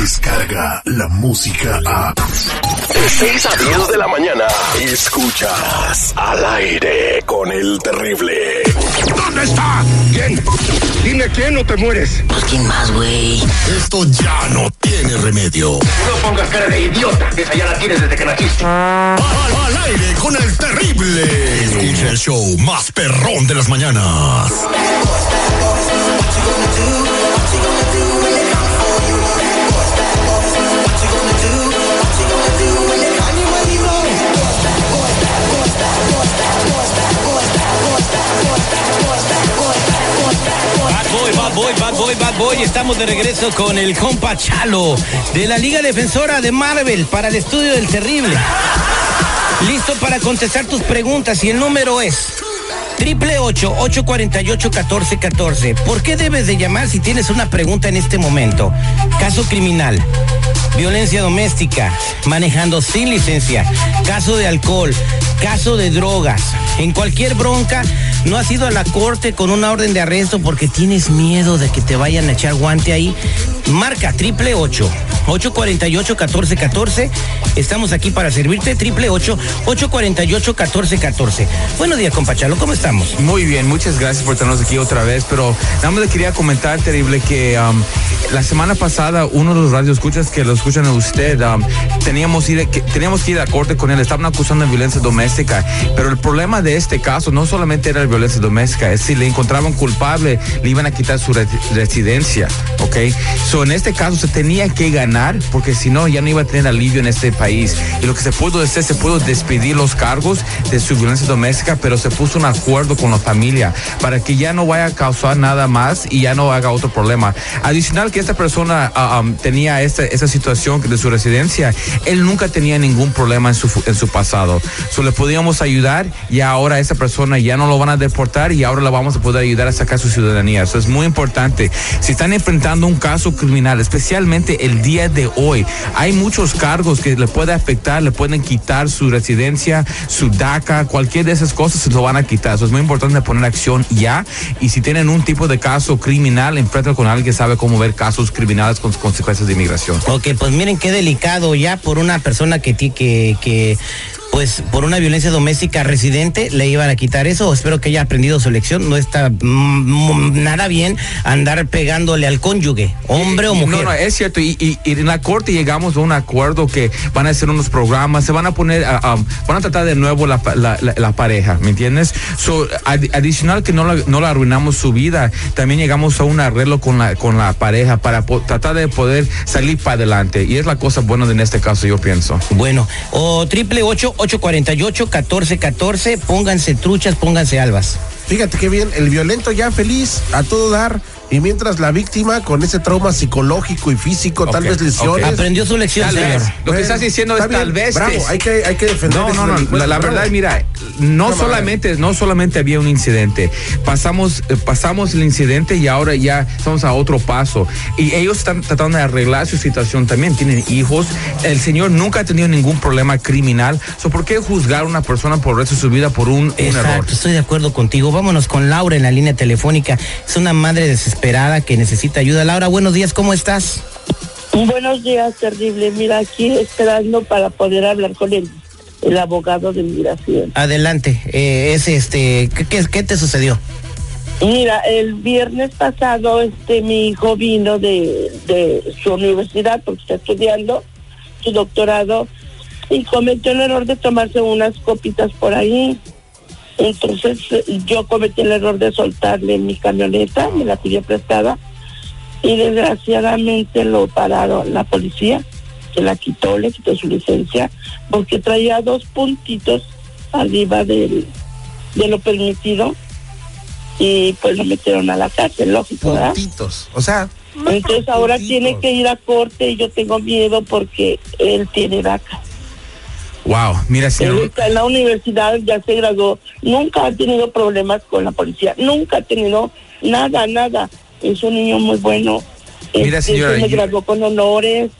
Llega la música a... De 6 a 10 de la mañana. Escuchas al aire con el terrible. ¿Dónde está? ¿Quién? Dime quién o te mueres. Pues quién más, güey. Esto ya no tiene remedio. No pongas cara de idiota, esa ya la tienes desde que naciste. Al, al aire con el terrible. Escucha el show más perrón de las mañanas. Boy, bad boy, bad boy. Estamos de regreso con el compa Chalo de la Liga Defensora de Marvel para el estudio del terrible. Listo para contestar tus preguntas y el número es triple ocho ocho cuarenta y ocho catorce catorce. ¿Por qué debes de llamar si tienes una pregunta en este momento? Caso criminal, violencia doméstica, manejando sin licencia, caso de alcohol, caso de drogas. En cualquier bronca, no has ido a la corte con una orden de arresto porque tienes miedo de que te vayan a echar guante ahí. Marca triple ocho ocho cuarenta y ocho catorce catorce. Estamos aquí para servirte triple ocho ocho cuarenta y ocho catorce catorce. Buenos días, compachalo, ¿cómo estamos? Muy bien, muchas gracias por tenernos aquí otra vez, pero nada más le quería comentar, terrible, que um, la semana pasada uno de los radioescuchas que lo escuchan a usted, um, teníamos, ir, que, teníamos que ir a corte con él, estaban acusando de violencia doméstica, pero el problema de este caso no solamente era la violencia doméstica, es si le encontraban culpable, le iban a quitar su re- residencia, ¿ok? So, en este caso se tenía que ganar, porque si no, ya no iba a tener alivio en este país. Y lo que se pudo hacer, se pudo despedir los cargos de su violencia doméstica, pero se puso un acuerdo con la familia para que ya no vaya a causar nada más y ya no haga otro problema. Adicional que esta persona ah, um, tenía esta, esa situación de su residencia, él nunca tenía ningún problema en su, en su pasado. So, le podíamos ayudar y ahora esa persona ya no lo van a deportar y ahora la vamos a poder ayudar a sacar su ciudadanía. Eso es muy importante. Si están enfrentando un caso criminal, especialmente el día de hoy, hay muchos cargos que le puede afectar, le pueden quitar su residencia, su DACA, cualquier de esas cosas se lo van a quitar. Eso es muy importante poner acción ya. Y si tienen un tipo de caso criminal, enfrentan con alguien que sabe cómo ver casos criminales con consecuencias de inmigración. Ok, pues miren qué delicado ya por una persona que, que, que pues por una violencia doméstica residente le iban a quitar eso. Espero que haya aprendido su lección. No está mm, mm, nada bien andar pegándole al cónyuge, hombre o mujer. No, no, es cierto. Y, y- y en la corte llegamos a un acuerdo que van a hacer unos programas, se van a poner, ah, ah, van a tratar de nuevo la, la- la- la pareja, ¿me entiendes? So, ad- adicional que no la, no la arruinamos su vida, también llegamos a un arreglo con la, con la pareja para po- tratar de poder salir para adelante. Y es la cosa buena de en este caso, yo pienso. Bueno, o triple ocho ocho cuarenta y ocho catorce catorce. Pónganse truchas, pónganse albas. Fíjate qué bien, el violento ya feliz, a todo dar, y mientras la víctima con ese trauma psicológico y físico, tal vez lesiones. ok. Aprendió su lección, Tal señor. vez. Lo que estás diciendo es tal vez. Bravo, es- hay que, hay que defender No, no, no. La, la verdad, mira, no Qué solamente, no solamente había un incidente. Pasamos, eh, pasamos el incidente y ahora ya estamos a otro paso. Y ellos están tratando de arreglar su situación también. Tienen hijos. El señor nunca ha tenido ningún problema criminal. So, ¿Por qué juzgar a una persona por el resto de su vida por un, un error? Exacto, estoy de acuerdo contigo. Vámonos con Laura en la línea telefónica. Es una madre desesperada que necesita ayuda. Laura, buenos días, ¿cómo estás? Buenos días, terrible. Mira, aquí esperando para poder hablar con el, el abogado de migración. Adelante. Eh, es este, ¿qué, qué, qué te sucedió? Mira, el viernes pasado este mi hijo vino de, de su universidad porque está estudiando su doctorado y cometió el error de tomarse unas copitas por ahí. Entonces yo cometí el error de soltarle mi camioneta, me la pidió prestada y desgraciadamente lo pararon la policía, se la quitó, le quitó su licencia porque traía dos puntitos arriba del, de lo permitido y pues lo metieron a la cárcel, lógico, ¿verdad? Puntitos. O sea, Entonces ahora puntitos. tiene que ir a corte y yo tengo miedo porque él tiene DACA. Wow, mira, Él señor. está en la universidad, ya se graduó, nunca ha tenido problemas con la policía, nunca ha tenido nada, nada. Es un niño muy bueno. Mira, Este, señora, se graduó con honores,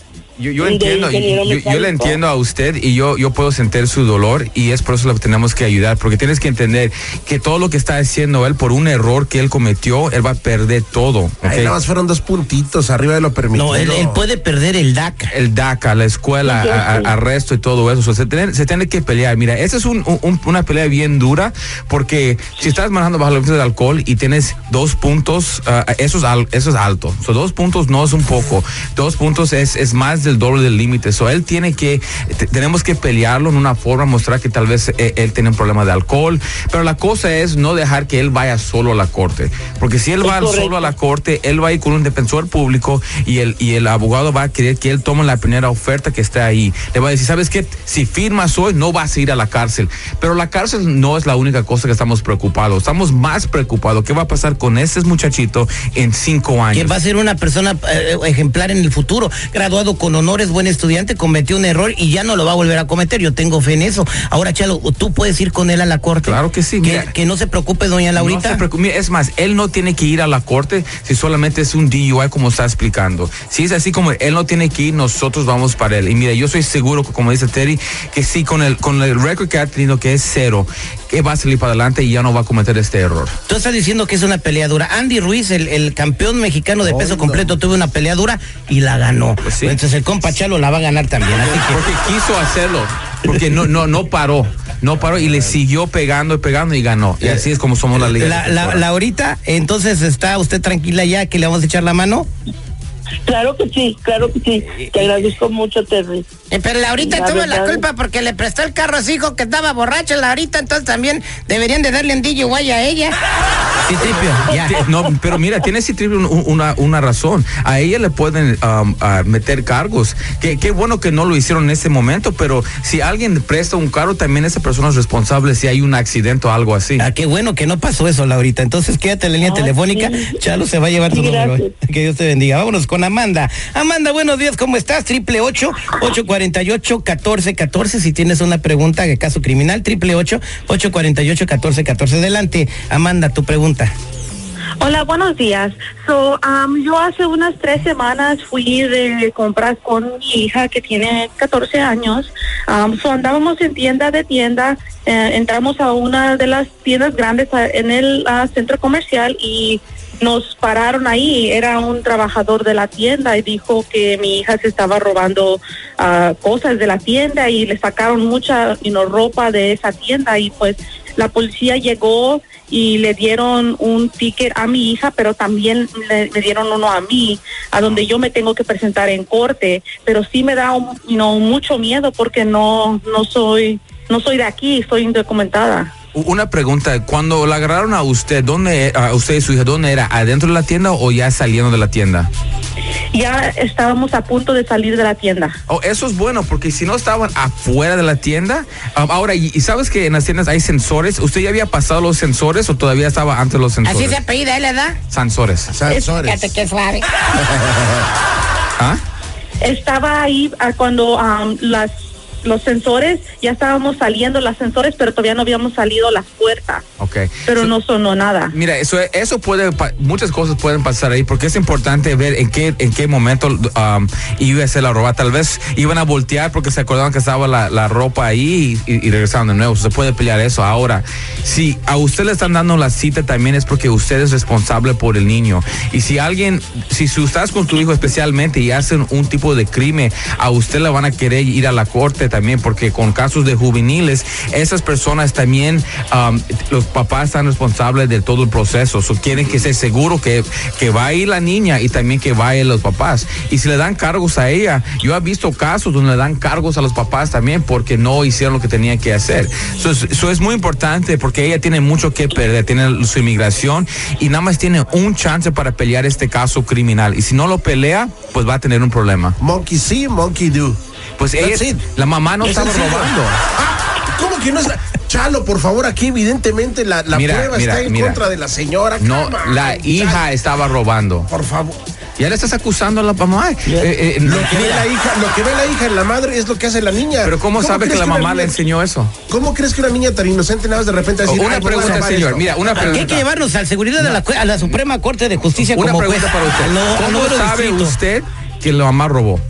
Yo, yo de entiendo, yo, le entiendo a usted y yo, yo puedo sentir su dolor y es por eso lo que tenemos que ayudar, porque tienes que entender que todo lo que está haciendo él por un error que él cometió, él va a perder todo. ¿ok? Ay, nada más fueron dos puntitos arriba de lo permitido. No, él, él puede perder el DACA. el DACA, la escuela, Sí, sí, a- a- sí. arresto y todo eso. O sea, se, tiene, se tiene que pelear. Mira, esa es un- un- una pelea bien dura porque si estás manejando bajo la influencia del alcohol y tienes dos puntos, ah, eso, es al- eso es alto. So, dos puntos no es un poco. Dos puntos es, es más del doble del límite. So, él tiene que, te- tenemos que pelearlo en una forma, mostrar que tal vez eh, él tiene un problema de alcohol. Pero la cosa es no dejar que él vaya solo a la corte. Porque si él Es va correcto. solo a la corte, él va a ir con un defensor público y el, y el abogado va a querer que él tome la primera oferta que está ahí. Le va a decir, ¿sabes qué? Si firmas hoy, no vas a ir a la cárcel. Pero la cárcel no es la única cosa que estamos preocupados. Estamos más preocupados. ¿Qué va a pasar con este muchachito en cinco que años? va a ser una persona eh, ejemplar en el futuro, graduado con honores, buen estudiante, cometió un error y ya no lo va a volver a cometer. Yo tengo fe en eso. Ahora, Chalo, tú puedes ir con él a la corte. Claro que sí, Que, mira. que no se preocupe, doña No Laurita. se preocupe. Mira, Es más, él no tiene que ir a la corte si solamente es un DUI como está explicando. Si es así como él no tiene que ir, nosotros vamos para él. Y mira, yo soy seguro, como dice Terry, que sí, con el, con el récord que ha tenido, que es cero, que va a salir para adelante y ya no va a cometer este error. Tú estás diciendo que es una pelea dura. Andy Ruiz, el, el campeón mexicano de peso no. completo, tuvo una pelea dura y la ganó. Pues sí. Entonces el compa Chalo la va a ganar también. Así que Porque quiso hacerlo, porque no, no, no paró, no paró y le siguió pegando y pegando y ganó. Y así es como somos la liga. la, la, Laurita, entonces está usted tranquila ya que le vamos a echar la mano. Claro que sí, claro que sí. Te agradezco mucho, Terry. Eh, Pero Laurita La tuvo la culpa porque le prestó el carro a su hijo que estaba borracho. Laurita, entonces también deberían de darle un DUI a ella. Sí, tripio, ya. No, pero mira, tiene triple un- una, una razón. A ella le pueden um, a meter cargos. Qué qué bueno que no lo hicieron en ese momento, pero si alguien presta un carro, también esa persona es responsable si hay un accidente o algo así. Ah, qué bueno que no pasó eso, Laurita. Entonces quédate en la línea Ah, telefónica. sí. Chalo se va a llevar tu número. Que Dios te bendiga. Vámonos con Amanda. Amanda, buenos días, ¿cómo estás? Triple ocho, ocho cuarenta y ocho, catorce, catorce. Si tienes una pregunta de caso criminal, triple ocho, ocho cuarenta y ocho, catorce, catorce. Adelante, Amanda, tu pregunta. Hola, buenos días. So, um, yo hace unas tres semanas fui de compras con mi hija que tiene 14 años. Um, andábamos en tienda de tienda, eh, entramos a una de las tiendas grandes en el centro comercial y nos pararon ahí. Era un trabajador de la tienda y dijo que mi hija se estaba robando ah, cosas de la tienda y le sacaron mucha you know, ropa de esa tienda y pues la policía llegó y le dieron un ticket a mi hija, pero también le, me dieron uno a mí, a donde yo me tengo que presentar en corte, pero sí me da mucho miedo porque no no soy no soy de aquí, soy indocumentada. Una pregunta, cuando la agarraron a usted, ¿dónde, a usted y su hija, dónde era? ¿Adentro de la tienda o ya saliendo de la tienda? Ya estábamos a punto de salir de la tienda. Oh, eso es bueno, porque si no estaban afuera de la tienda, um, ahora, y, y sabes que en las tiendas hay sensores, ¿usted ya había pasado los sensores o todavía estaba antes de los sensores? Así se apellida, ¿eh, la edad? Sensores. Sensores. Fíjate qué suave. ¿Ah? Estaba ahí ah, cuando am, las los sensores, ya estábamos saliendo las sensores, pero todavía no habíamos salido las puertas, Ok. pero So- no sonó nada. Mira, eso, eso puede, muchas cosas pueden pasar ahí, porque es importante ver en qué, en qué momento um, iba a ser la ropa. Tal vez iban a voltear porque se acordaban que estaba la, la ropa ahí y, y regresaron de nuevo. Se puede pelear eso. Ahora, si a usted le están dando la cita, también es porque usted es responsable por el niño. Y si alguien, si tú estás con tu hijo especialmente y hacen un tipo de crimen, a usted le van a querer ir a la corte también, porque con casos de juveniles, esas personas también, los papás están responsables de todo el proceso. So, quieren que sea seguro que, que va a ir la niña y también que vayan los papás. Y si le dan cargos a ella, yo he visto casos donde le dan cargos a los papás también porque no hicieron lo que tenían que hacer. Eso es, so, es muy importante porque ella tiene mucho que perder, tiene su inmigración y nada más tiene un chance para pelear este caso criminal. Y si no lo pelea, pues va a tener un problema. Monkey see, monkey do. Pues ella, la mamá no Es estaba robando. Ah, ¿Cómo que no es la- Chalo, por favor, aquí evidentemente la, la Mira, prueba mira, está en mira. contra de la señora. No, la Chalo, hija estaba robando. Por favor. Ya le estás acusando a la mamá. Eh, eh, Lo no, que, ve la hija, lo que ve la hija en la madre es lo que hace la niña. pero ¿cómo, sabe que la mamá le enseñó eso? ¿Cómo crees que una niña tan inocente nada más de repente decir, Una "Ay, voy a pregunta, señor. esto"? Mira, una Aquí hay que pregunta. llevarnos al seguridad de la, cu- a la Suprema Corte de Justicia Una como pregunta juez. para usted. ¿Cómo sabe distrito. usted que la mamá robó?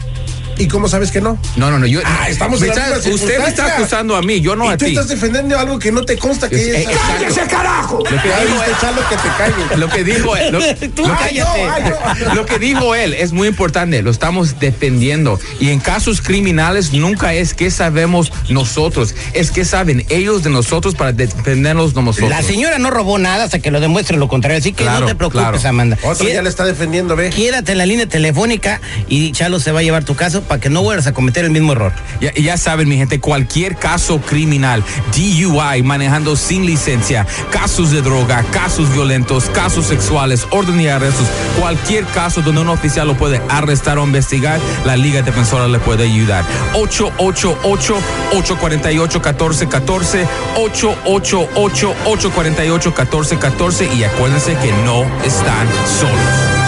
¿Y cómo sabes que no? No, no, no. Yo, Ah, estamos me en la está- misma Usted me está acusando a mí, yo no y a tú ti. estás defendiendo algo que no te consta que Es- es. eh. ¡Cállese, carajo! Lo que dijo Chalo, que te calles. Lo que dijo él, lo, Tú lo cállate. Ay, no. lo que dijo él es muy importante, lo estamos defendiendo. Y en casos criminales nunca es que sabemos nosotros, es que saben ellos de nosotros para defendernos de nosotros. La señora no robó nada hasta que lo demuestre lo contrario, así que Claro, no te preocupes, claro. Amanda. Otro ya le está defendiendo, ve. Quédate en la línea telefónica y Chalo se va a llevar tu caso para que no vuelvas a cometer el mismo error. Ya, ya saben, mi gente, cualquier caso criminal, DUI, manejando sin licencia, casos de droga, casos violentos, casos sexuales, orden y arrestos, cualquier caso donde un oficial lo puede arrestar o investigar, la Liga Defensora le puede ayudar. 888-848-1414, 888-848-1414 y acuérdense que no están solos.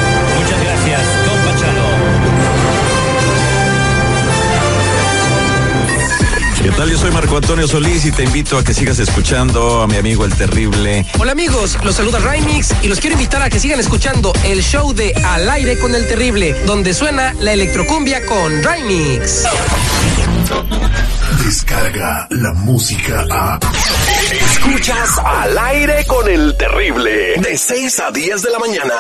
Tal? Yo soy Marco Antonio Solís y te invito a que sigas escuchando a mi amigo el terrible. Hola amigos, los saluda Rymix y los quiero invitar a que sigan escuchando el show de Al aire con el terrible, donde suena la electrocumbia con Rymix. Descarga la música a. Escuchas al aire con el terrible. De 6 a 10 de la mañana.